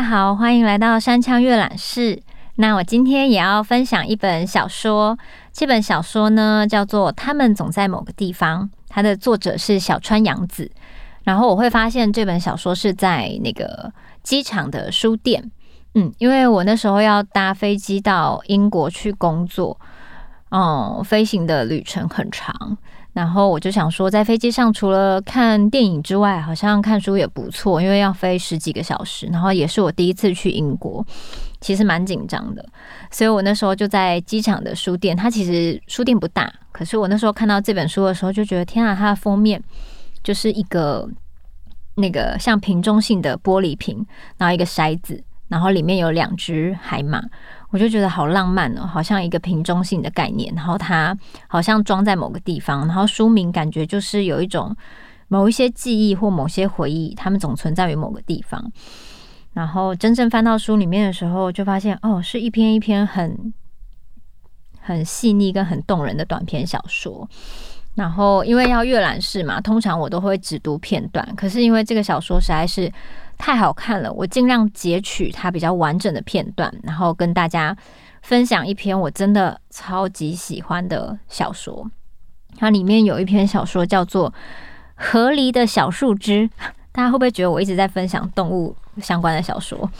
大家好，欢迎来到山枪阅览室。那我今天也要分享一本小说，这本小说呢叫做《他们总在某个地方》，它的作者是小川洋子。然后我会发现这本小说是在那个机场的书店，嗯，因为我那时候要搭飞机到英国去工作，嗯，飞行的旅程很长。然后我就想说，在飞机上除了看电影之外，好像看书也不错，因为要飞十几个小时。然后也是我第一次去英国，其实蛮紧张的。所以我那时候就在机场的书店，它其实书店不大，可是我那时候看到这本书的时候，就觉得天啊，它的封面就是一个那个像瓶中性的玻璃瓶，然后一个筛子，然后里面有两只海马。我就觉得好浪漫哦，好像一个瓶中信的概念，然后它好像装在某个地方，然后书名感觉就是有一种某一些记忆或某些回忆，它们总存在于某个地方。然后真正翻到书里面的时候，就发现哦，是一篇一篇很很细腻跟很动人的短篇小说。然后因为要阅览室嘛，通常我都会只读片段，可是因为这个小说实在是。太好看了，我尽量截取它比较完整的片段，然后跟大家分享一篇我真的超级喜欢的小说。它里面有一篇小说叫做《河狸的小树枝》，大家会不会觉得我一直在分享动物相关的小说？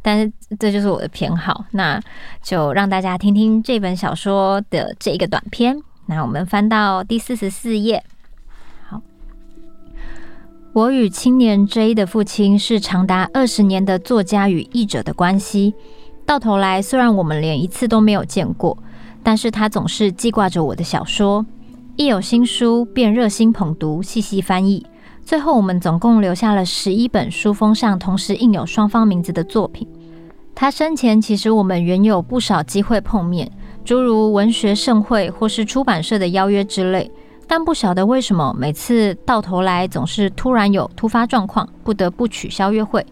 但是这就是我的偏好，那就让大家听听这本小说的这一个短篇。那我们翻到第四十四页。我与青年 J 的父亲是长达二十年的作家与译者的关系。到头来，虽然我们连一次都没有见过，但是他总是记挂着我的小说，一有新书便热心捧读、细细翻译。最后，我们总共留下了十一本书封上同时印有双方名字的作品。他生前，其实我们原有不少机会碰面，诸如文学盛会或是出版社的邀约之类。但不晓得为什么，每次到头来总是突然有突发状况，不得不取消约会。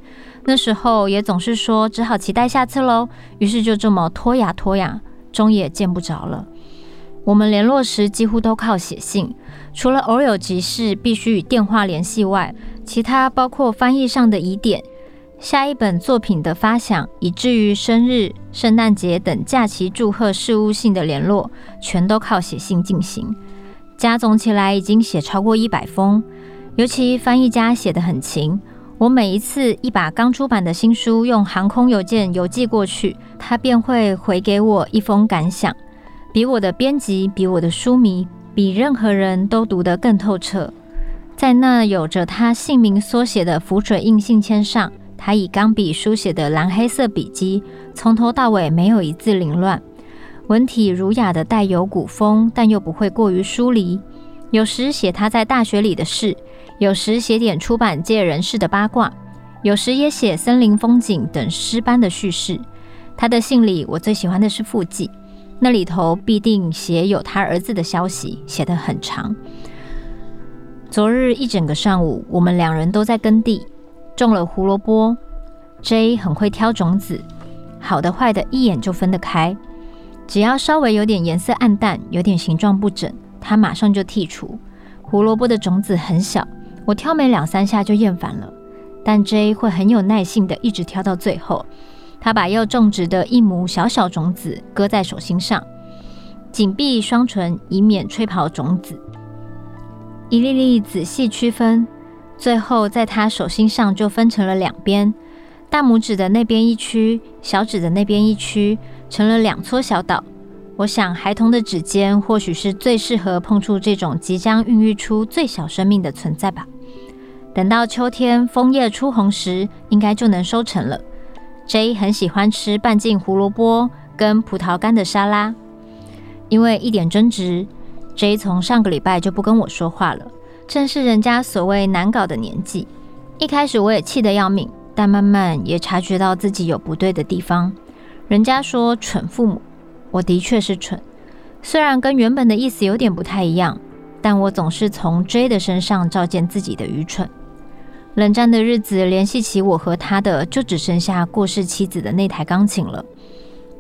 那时候也总是说只好期待下次喽。于是就这么拖呀拖呀，终也见不着了。我们联络时几乎都靠写信，除了偶有急事必须与电话联系外，其他包括翻译上的疑点、下一本作品的发想，以至于生日、圣诞节等假期祝贺事务性的联络，全都靠写信进行。加总起来已经写超过一百封，尤其翻译家写得很勤。我每一次一把刚出版的新书用航空邮件邮寄过去，他便会回给我一封感想，比我的编辑、比我的书迷、比任何人都读得更透彻。在那有着他姓名缩写的浮水印信签上，他以钢笔书写的蓝黑色笔迹，从头到尾没有一字凌乱。文体儒雅的，带有古风，但又不会过于疏离。有时写他在大学里的事，有时写点出版界人士的八卦，有时也写森林风景等诗般的叙事。他的信里，我最喜欢的是附记，那里头必定写有他儿子的消息，写得很长。昨日一整个上午，我们两人都在耕地，种了胡萝卜。J 很会挑种子，好的坏的，一眼就分得开。只要稍微有点颜色暗淡，有点形状不整，它马上就剔除。胡萝卜的种子很小，我挑没两三下就厌烦了。但 J 会很有耐性的一直挑到最后。他把要种植的一亩小小种子搁在手心上，紧闭双唇，以免吹跑种子。一粒粒仔细区分，最后在他手心上就分成了两边，大拇指的那边一区，小指的那边一区。成了两撮小岛。我想，孩童的指尖或许是最适合碰触这种即将孕育出最小生命的存在吧。等到秋天枫叶初红时，应该就能收成了。J 很喜欢吃半径胡萝卜跟葡萄干的沙拉。因为一点争执，J 从上个礼拜就不跟我说话了。正是人家所谓难搞的年纪。一开始我也气得要命，但慢慢也察觉到自己有不对的地方。人家说蠢父母，我的确是蠢，虽然跟原本的意思有点不太一样，但我总是从 J 的身上照见自己的愚蠢。冷战的日子，联系起我和他的，就只剩下过世妻子的那台钢琴了。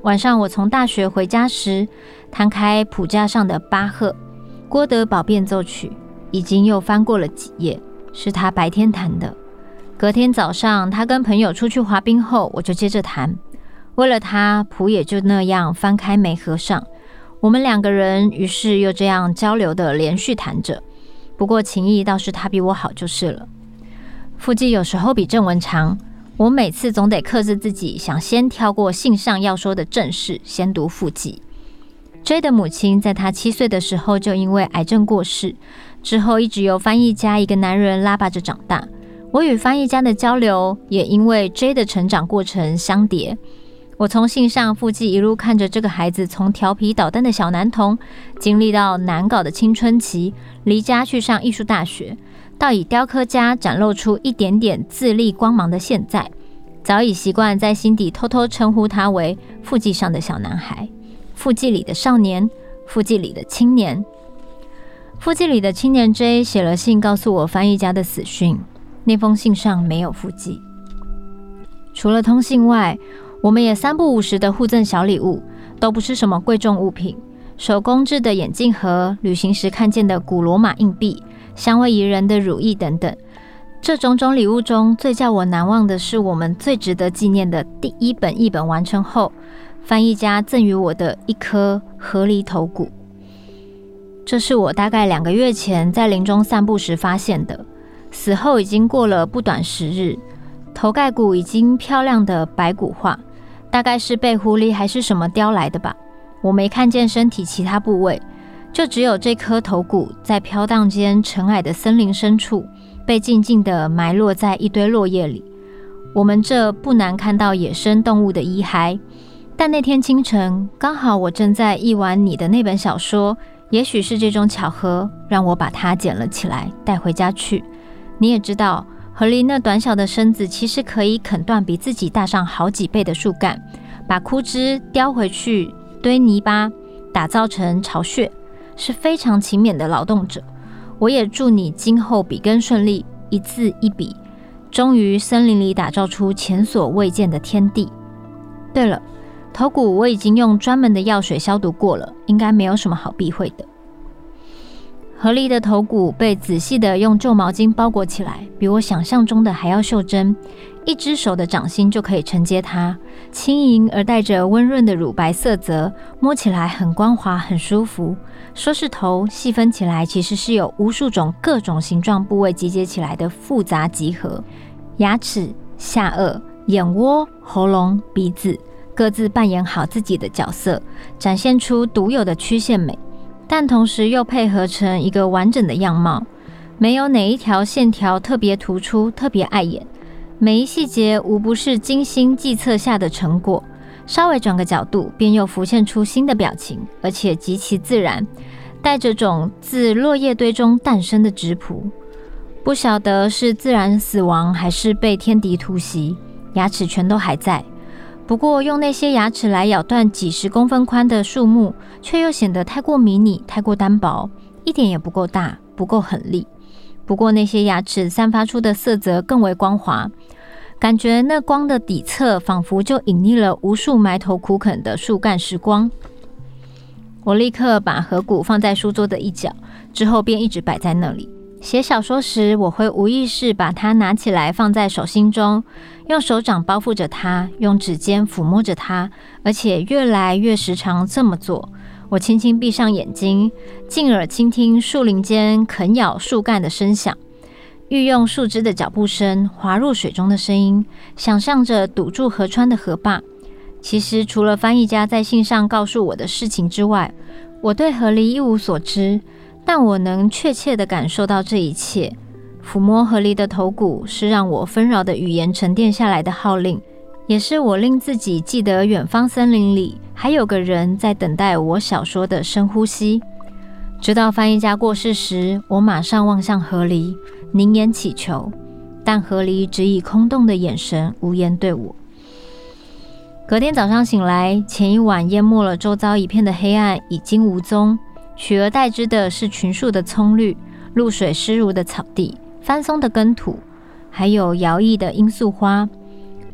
晚上我从大学回家时，摊开谱架上的巴赫、郭德堡变奏曲，已经又翻过了几页，是他白天弹的。隔天早上，他跟朋友出去滑冰后，我就接着弹。为了他，谱也就那样翻开没合上。我们两个人于是又这样交流的连续弹着。不过情谊倒是他比我好就是了。附记有时候比正文长，我每次总得克制自己，想先跳过信上要说的正事，先读附记。J 的母亲在他七岁的时候就因为癌症过世，之后一直由翻译家一个男人拉拔着长大。我与翻译家的交流也因为 J 的成长过程相叠。我从信上附记一路看着这个孩子从调皮捣蛋的小男童，经历到难搞的青春期，离家去上艺术大学。到以雕刻家展露出一点点自立光芒的现在，早已习惯在心底偷偷称呼他为附记上的小男孩，附记里的少年，附记里的青年。附记里的青年 J 写了信告诉我翻译家的死讯，那封信上没有附记。除了通信外，我们也三不五时的互赠小礼物，都不是什么贵重物品，手工制的眼镜盒，旅行时看见的古罗马硬币。香味宜人的乳液等等，这种种礼物中最叫我难忘的是我们最值得纪念的第一本译本完成后，翻译家赠予我的一颗河狸头骨。这是我大概两个月前在林中散步时发现的，死后已经过了不短时日，头盖骨已经漂亮的白骨化，大概是被狐狸还是什么叼来的吧。我没看见身体其他部位。就只有这颗头骨在飘荡间尘埃的森林深处，被静静地埋落在一堆落叶里。我们这不难看到野生动物的遗骸，但那天清晨刚好我正在译完你的那本小说，也许是这种巧合，让我把它捡了起来带回家去。你也知道，河狸那短小的身子其实可以啃断比自己大上好几倍的树干，把枯枝叼回去堆泥巴，打造成巢穴。是非常勤勉的劳动者，我也祝你今后笔耕顺利，一字一笔，终于森林里打造出前所未见的天地。对了，头骨我已经用专门的药水消毒过了，应该没有什么好避讳的。河狸的头骨被仔细的用旧毛巾包裹起来，比我想象中的还要袖珍，一只手的掌心就可以承接它，轻盈而带着温润的乳白色泽，摸起来很光滑，很舒服。说是头，细分起来其实是有无数种各种形状部位集结起来的复杂集合。牙齿、下颚、眼窝、喉咙、鼻子，各自扮演好自己的角色，展现出独有的曲线美，但同时又配合成一个完整的样貌，没有哪一条线条特别突出、特别碍眼，每一细节无不是精心计策下的成果。稍微转个角度，便又浮现出新的表情，而且极其自然，带着种自落叶堆中诞生的质朴。不晓得是自然死亡，还是被天敌突袭，牙齿全都还在。不过用那些牙齿来咬断几十公分宽的树木，却又显得太过迷你，太过单薄，一点也不够大，不够狠力。不过那些牙齿散发出的色泽更为光滑。感觉那光的底侧，仿佛就隐匿了无数埋头苦啃的树干时光。我立刻把颌骨放在书桌的一角，之后便一直摆在那里。写小说时，我会无意识把它拿起来放在手心中，用手掌包覆着它，用指尖抚摸着它，而且越来越时常这么做。我轻轻闭上眼睛，静耳倾听树林间啃咬树干的声响。运用树枝的脚步声，滑入水中的声音，想象着堵住河川的河坝。其实，除了翻译家在信上告诉我的事情之外，我对河狸一无所知。但我能确切地感受到这一切。抚摸河狸的头骨，是让我纷扰的语言沉淀下来的号令，也是我令自己记得远方森林里还有个人在等待我小说的深呼吸。直到翻译家过世时，我马上望向河狸，凝眼祈求，但河狸只以空洞的眼神无言对我。隔天早上醒来，前一晚淹没了周遭一片的黑暗已经无踪，取而代之的是群树的葱绿、露水湿如的草地、翻松的根土，还有摇曳的罂粟花，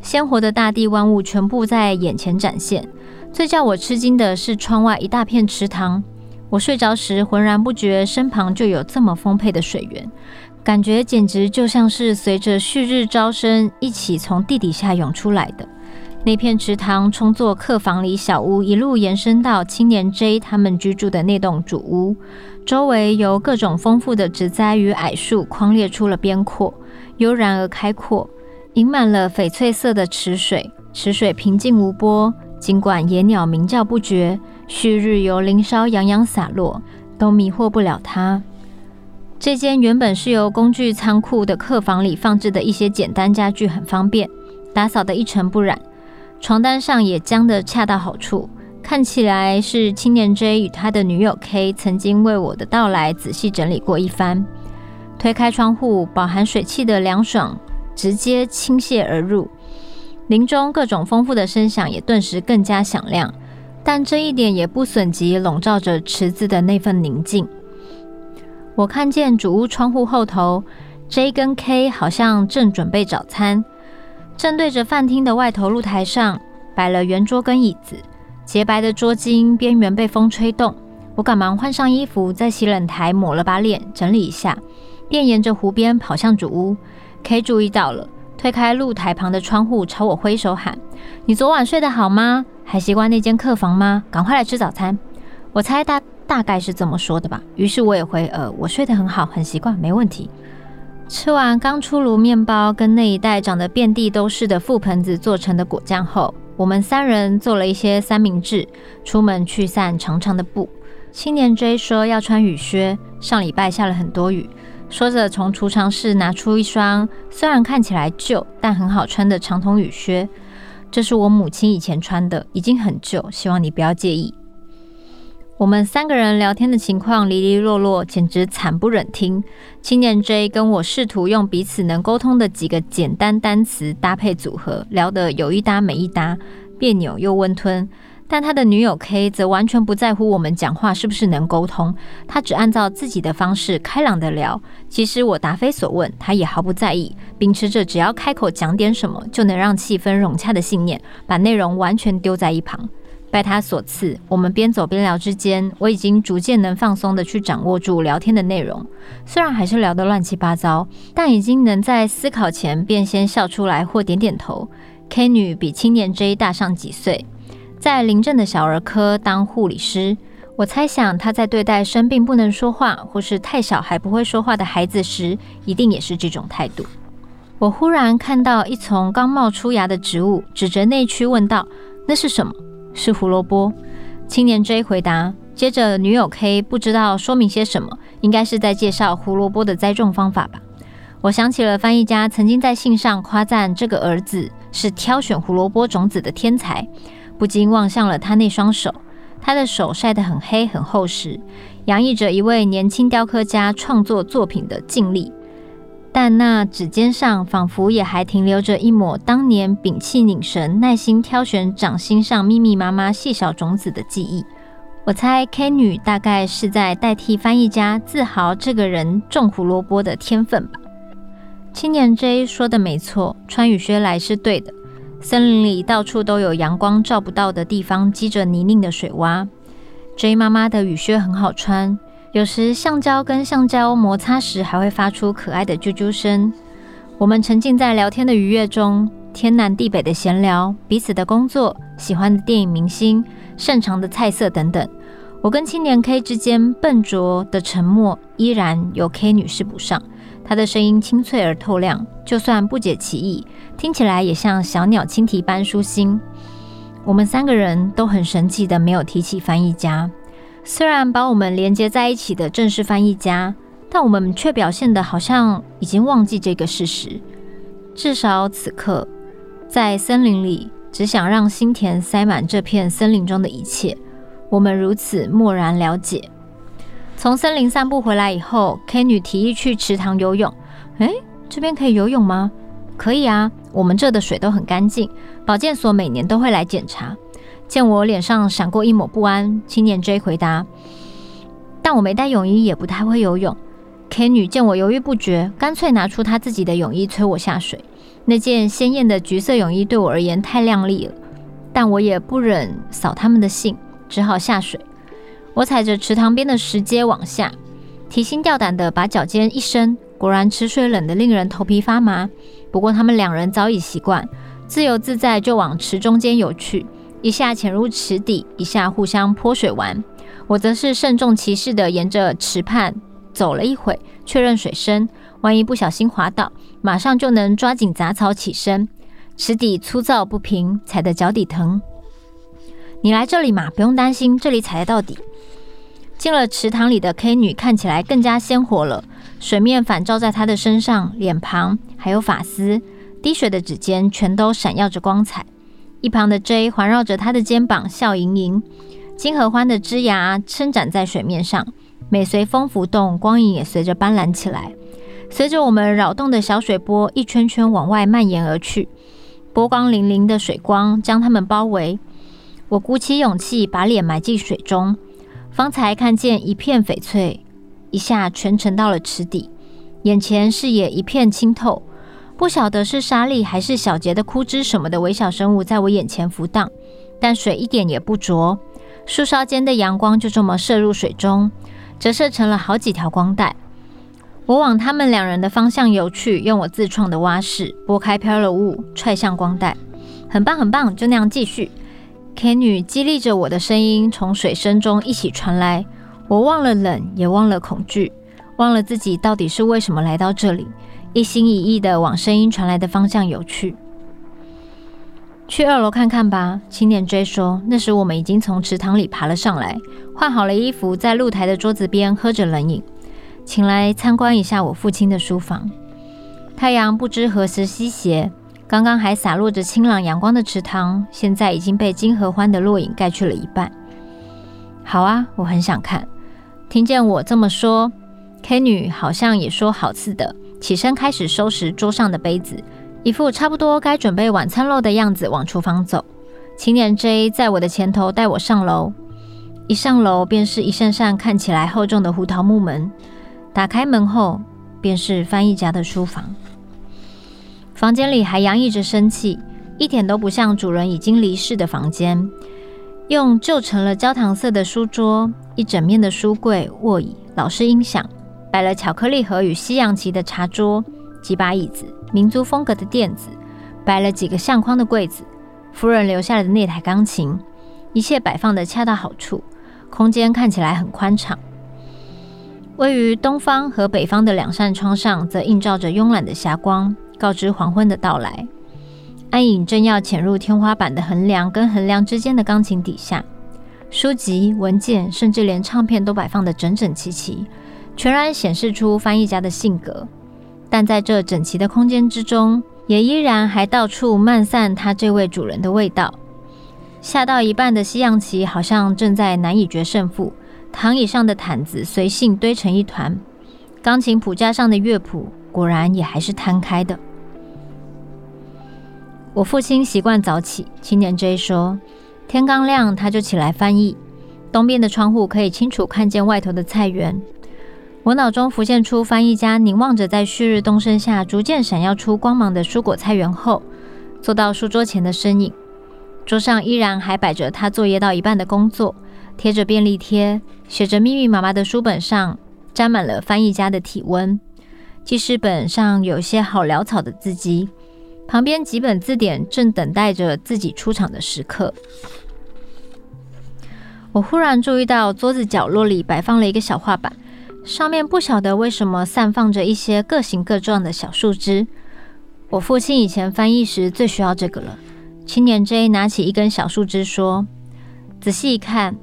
鲜活的大地万物全部在眼前展现。最叫我吃惊的是窗外一大片池塘。我睡着时浑然不觉，身旁就有这么丰沛的水源。感觉简直就像是随着旭日招生一起从地底下涌出来的。那片池塘充作客房里小屋，一路延伸到青年 J 他们居住的那栋主屋，周围由各种丰富的植栽与矮树框列出了边廓，悠然而开阔，盈满了翡翠色的池水。池水平静无波，尽管野鸟鸣叫不绝，旭日由林梢洋洋洒落，都迷惑不了他。这间原本是由工具仓库的客房里放置的一些简单家具很方便，打扫得一尘不染。床单上也僵得恰到好处，看起来是青年 J 与他的女友 K 曾经为我的到来仔细整理过一番。推开窗户，饱含水汽的凉爽直接倾泻而入，林中各种丰富的声响也顿时更加响亮，但这一点也不损及笼罩着池子的那份宁静。我看见主屋窗户后头，J 跟 K 好像正准备早餐。正对着饭厅的外头露台上摆了圆桌跟椅子，洁白的桌巾边缘被风吹动。我赶忙换上衣服，在洗冷台抹了把脸，整理一下，便沿着湖边跑向主屋。K 注意到了，推开露台旁的窗户，朝我挥手喊：“你昨晚睡得好吗？还习惯那间客房吗？赶快来吃早餐。”我猜他大概是这么说的吧。于是我也回：“呃，我睡得很好，很习惯，没问题。”吃完刚出炉面包跟那一袋长得遍地都是的覆盆子做成的果酱后，我们三人做了一些三明治，出门去散长长的步。青年 J 说要穿雨靴，上礼拜下了很多雨，说着从储藏室拿出一双虽然看起来旧但很好穿的长筒雨靴，这是我母亲以前穿的，已经很旧，希望你不要介意。我们三个人聊天的情况离离落落，简直惨不忍听。青年 J 跟我试图用彼此能沟通的几个简单单词搭配组合，聊得有一搭没一搭，别扭又温吞。但他的女友 K 则完全不在乎我们讲话是不是能沟通，他只按照自己的方式开朗地聊。其实我答非所问，他也毫不在意，秉持着只要开口讲点什么就能让气氛融洽的信念，把内容完全丢在一旁。拜他所赐，我们边走边聊之间，我已经逐渐能放松地去掌握住聊天的内容。虽然还是聊得乱七八糟，但已经能在思考前便先笑出来或点点头。K 女比青年 J 大上几岁，在临镇的小儿科当护理师。我猜想她在对待生病不能说话或是太小还不会说话的孩子时，一定也是这种态度。我忽然看到一丛刚冒出芽的植物，指着内区问道：“那是什么？”是胡萝卜，青年 J 回答。接着女友 K 不知道说明些什么，应该是在介绍胡萝卜的栽种方法吧。我想起了翻译家曾经在信上夸赞这个儿子是挑选胡萝卜种子的天才，不禁望向了他那双手。他的手晒得很黑很厚实，洋溢着一位年轻雕刻家创作作品的尽力。但那指尖上仿佛也还停留着一抹当年屏气凝神、耐心挑选掌心上密密麻麻细小种子的记忆。我猜 K 女大概是在代替翻译家自豪这个人种胡萝卜的天分吧。青年 J 说的没错，穿雨靴来是对的。森林里到处都有阳光照不到的地方积着泥泞的水洼。J 妈妈的雨靴很好穿。有时橡胶跟橡胶摩擦时，还会发出可爱的啾啾声。我们沉浸在聊天的愉悦中，天南地北的闲聊，彼此的工作、喜欢的电影明星、擅长的菜色等等。我跟青年 K 之间笨拙的沉默，依然由 K 女士补上。她的声音清脆而透亮，就算不解其意，听起来也像小鸟轻啼般舒心。我们三个人都很神奇的没有提起翻译家。虽然把我们连接在一起的正是翻译家，但我们却表现得好像已经忘记这个事实。至少此刻，在森林里，只想让心田塞满这片森林中的一切。我们如此漠然了解。从森林散步回来以后，K 女提议去池塘游泳。诶，这边可以游泳吗？可以啊，我们这的水都很干净，保健所每年都会来检查。见我脸上闪过一抹不安，青年 J 回答：“但我没带泳衣，也不太会游泳。”K 女见我犹豫不决，干脆拿出她自己的泳衣催我下水。那件鲜艳的橘色泳衣对我而言太亮丽了，但我也不忍扫他们的兴，只好下水。我踩着池塘边的石阶往下，提心吊胆地把脚尖一伸，果然池水冷得令人头皮发麻。不过他们两人早已习惯，自由自在就往池中间游去，一下潜入池底，一下互相泼水玩。我则是慎重其事地沿着池畔走了一会，确认水深，万一不小心滑倒，马上就能抓紧杂草起身。池底粗糙不平，踩得脚底疼。你来这里嘛，不用担心，这里踩得到底。进了池塘里的 K 女看起来更加鲜活了，水面反照在她的身上、脸庞，还有发丝，滴水的指尖全都闪耀着光彩。一旁的 J 环绕着他的肩膀，笑盈盈。金合欢的枝芽伸展在水面上，每随风浮动，光影也随着斑斓起来。随着我们扰动的小水波一圈圈往外蔓延而去，波光粼粼的水光将它们包围。我鼓起勇气把脸埋进水中，方才看见一片翡翠，一下全沉到了池底，眼前视野一片清透，不晓得是沙粒还是小节的枯枝什么的微小生物在我眼前浮荡，但水一点也不浊。树梢间的阳光就这么射入水中，折射成了好几条光带。我往他们两人的方向游去，用我自创的蛙式拨开飘了雾，踹向光带。很棒，很棒，就那样继续。K 女激励着我的声音从水声中一起传来。我忘了冷，也忘了恐惧，忘了自己到底是为什么来到这里，一心一意的往声音传来的方向游去。去二楼看看吧，青年 J 说。那时我们已经从池塘里爬了上来，换好了衣服，在露台的桌子边喝着冷饮。请来参观一下我父亲的书房。太阳不知何时西斜，刚刚还洒落着清朗阳光的池塘，现在已经被金合欢的落影盖去了一半。好啊，我很想看。听见我这么说，K 女好像也说好似的，起身开始收拾桌上的杯子。一副差不多该准备晚餐喽的样子，往厨房走。青年 J 在我的前头带我上楼，一上楼便是一扇扇看起来厚重的胡桃木门。打开门后，便是翻译家的书房。房间里还洋溢着生气，一点都不像主人已经离世的房间。用旧成了焦糖色的书桌，一整面的书柜、卧椅、老式音响，摆了巧克力盒与西洋棋的茶桌，几把椅子。民族风格的垫子，摆了几个相框的柜子，夫人留下来的那台钢琴，一切摆放得恰到好处，空间看起来很宽敞。位于东方和北方的两扇窗上，则映照着慵懒的霞光，告知黄昏的到来。暗影正要潜入天花板的横梁跟横梁之间的钢琴底下，书籍、文件，甚至连唱片都摆放得整整齐齐，全然显示出翻译家的性格。但在这整齐的空间之中，也依然还到处漫散他这位主人的味道。下到一半的西洋棋好像正在难以决胜负，躺椅上的毯子随性堆成一团，钢琴谱架上的乐谱果然也还是摊开的。我父亲习惯早起，青年 J 说，天刚亮他就起来翻译。东边的窗户可以清楚看见外头的菜园。我脑中浮现出翻译家凝望着在旭日东升下逐渐闪耀出光芒的蔬果菜园后，坐到书桌前的身影。桌上依然还摆着他作业到一半的工作，贴着便利贴，写着密密麻麻的书本上沾满了翻译家的体温。记事本上有些好潦草的字迹，旁边几本字典正等待着自己出场的时刻。我忽然注意到桌子角落里摆放了一个小画板。上面不晓得为什么散放着一些各形各状的小树枝。我父亲以前翻译时最需要这个了。青年 J 拿起一根小树枝说：“仔细一看，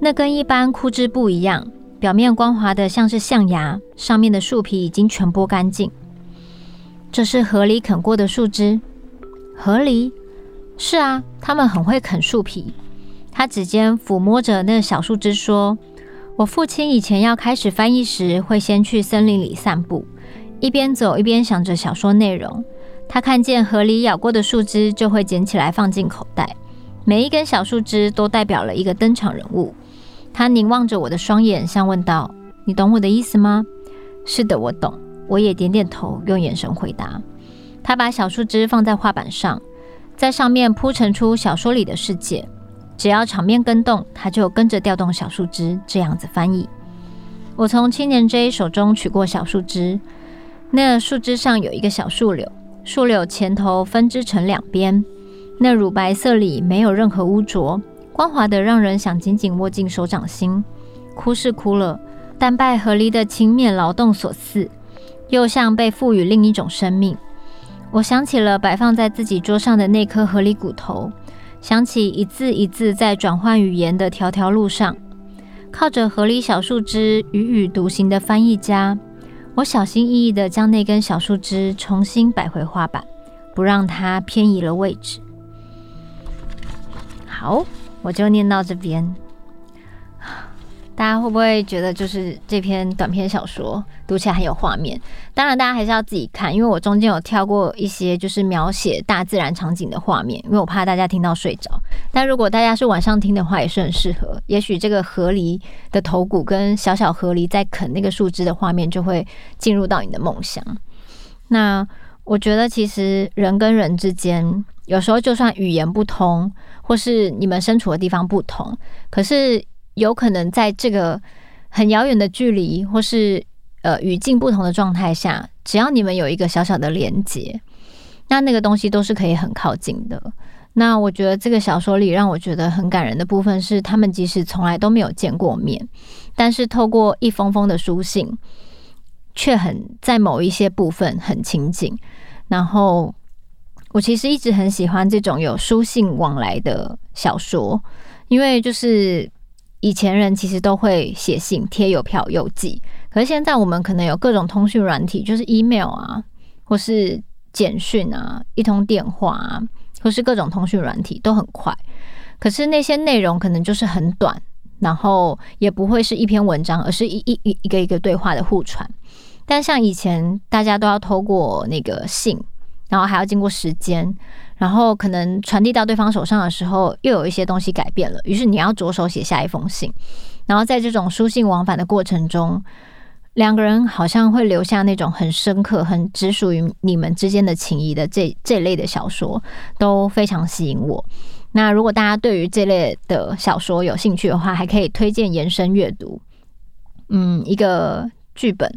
那根一般枯枝不一样，表面光滑的像是象牙，上面的树皮已经全剥干净。这是河狸啃过的树枝。河狸？是啊，他们很会啃树皮。”他指尖抚摸着那小树枝说。我父亲以前要开始翻译时，会先去森林里散步，一边走一边想着小说内容。他看见河里咬过的树枝，就会捡起来放进口袋。每一根小树枝都代表了一个登场人物。他凝望着我的双眼，像问道：“你懂我的意思吗？”“是的，我懂。”我也点点头，用眼神回答。他把小树枝放在画板上，在上面铺陈出小说里的世界。只要场面更动，他就跟着调动小树枝，这样子翻译。我从青年 J 手中取过小树枝，那树枝上有一个小树柳，树柳前头分支成两边，那乳白色里没有任何污浊，光滑得让人想紧紧握进手掌心。哭是哭了，但拜河狸的勤勉劳动所赐，又像被赋予另一种生命。我想起了摆放在自己桌上的那颗河狸骨头，想起一字一字在转换语言的条条路上，靠着河狸小树枝踽踽独行的翻译家。我小心翼翼地将那根小树枝重新摆回画板，不让它偏移了位置。好，我就念到这边。大家会不会觉得就是这篇短篇小说读起来很有画面？当然，大家还是要自己看，因为我中间有跳过一些就是描写大自然场景的画面，因为我怕大家听到睡着。但如果大家是晚上听的话，也是很适合。也许这个河狸的头骨跟小小河狸在啃那个树枝的画面，就会进入到你的梦乡。那我觉得，其实人跟人之间，有时候就算语言不通，或是你们身处的地方不同，可是。有可能在这个很遥远的距离，或是呃语境不同的状态下，只要你们有一个小小的连接，那那个东西都是可以很靠近的。那我觉得这个小说里让我觉得很感人的部分是，他们即使从来都没有见过面，但是透过一封封的书信，却很在某一些部分很亲近。然后我其实一直很喜欢这种有书信往来的小说，因为就是。以前人其实都会写信、贴邮票、邮寄，可是现在我们可能有各种通讯软体，就是 email 啊，或是简讯啊，一通电话啊，或是各种通讯软体都很快。可是那些内容可能就是很短，然后也不会是一篇文章，而是一一一一个一个对话的互传。但像以前大家都要透过那个信，然后还要经过时间。然后可能传递到对方手上的时候，又有一些东西改变了，于是你要着手写下一封信。然后在这种书信往返的过程中，两个人好像会留下那种很深刻、很只属于你们之间的情谊的这这类的小说，都非常吸引我。那如果大家对于这类的小说有兴趣的话，还可以推荐延伸阅读。嗯，一个剧本。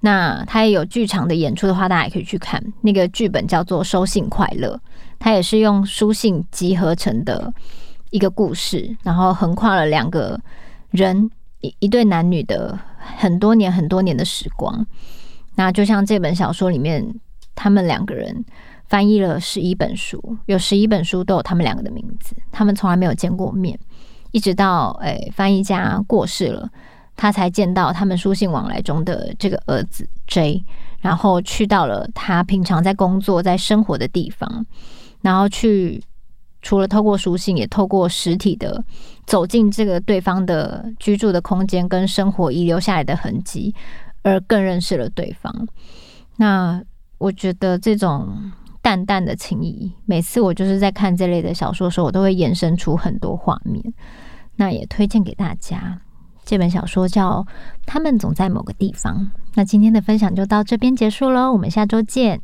那他也有剧场的演出的话，大家也可以去看。那个剧本叫做《收信快乐》，它也是用书信集合成的一个故事，然后横跨了两个人一一对男女的很多年很多年的时光。那就像这本小说里面，他们两个人翻译了十一本书，有十一本书都有他们两个的名字，他们从来没有见过面，一直到诶、哎、翻译家过世了。他才见到他们书信往来中的这个儿子 J，然后去到了他平常在工作、在生活的地方，然后去除了透过书信，也透过实体的走进这个对方的居住的空间跟生活遗留下来的痕迹，而更认识了对方。那我觉得这种淡淡的情谊，每次我就是在看这类的小说的时候，我都会延伸出很多画面。那也推荐给大家。这本小说叫《他们总在某个地方》。那今天的分享就到这边结束喽，我们下周见。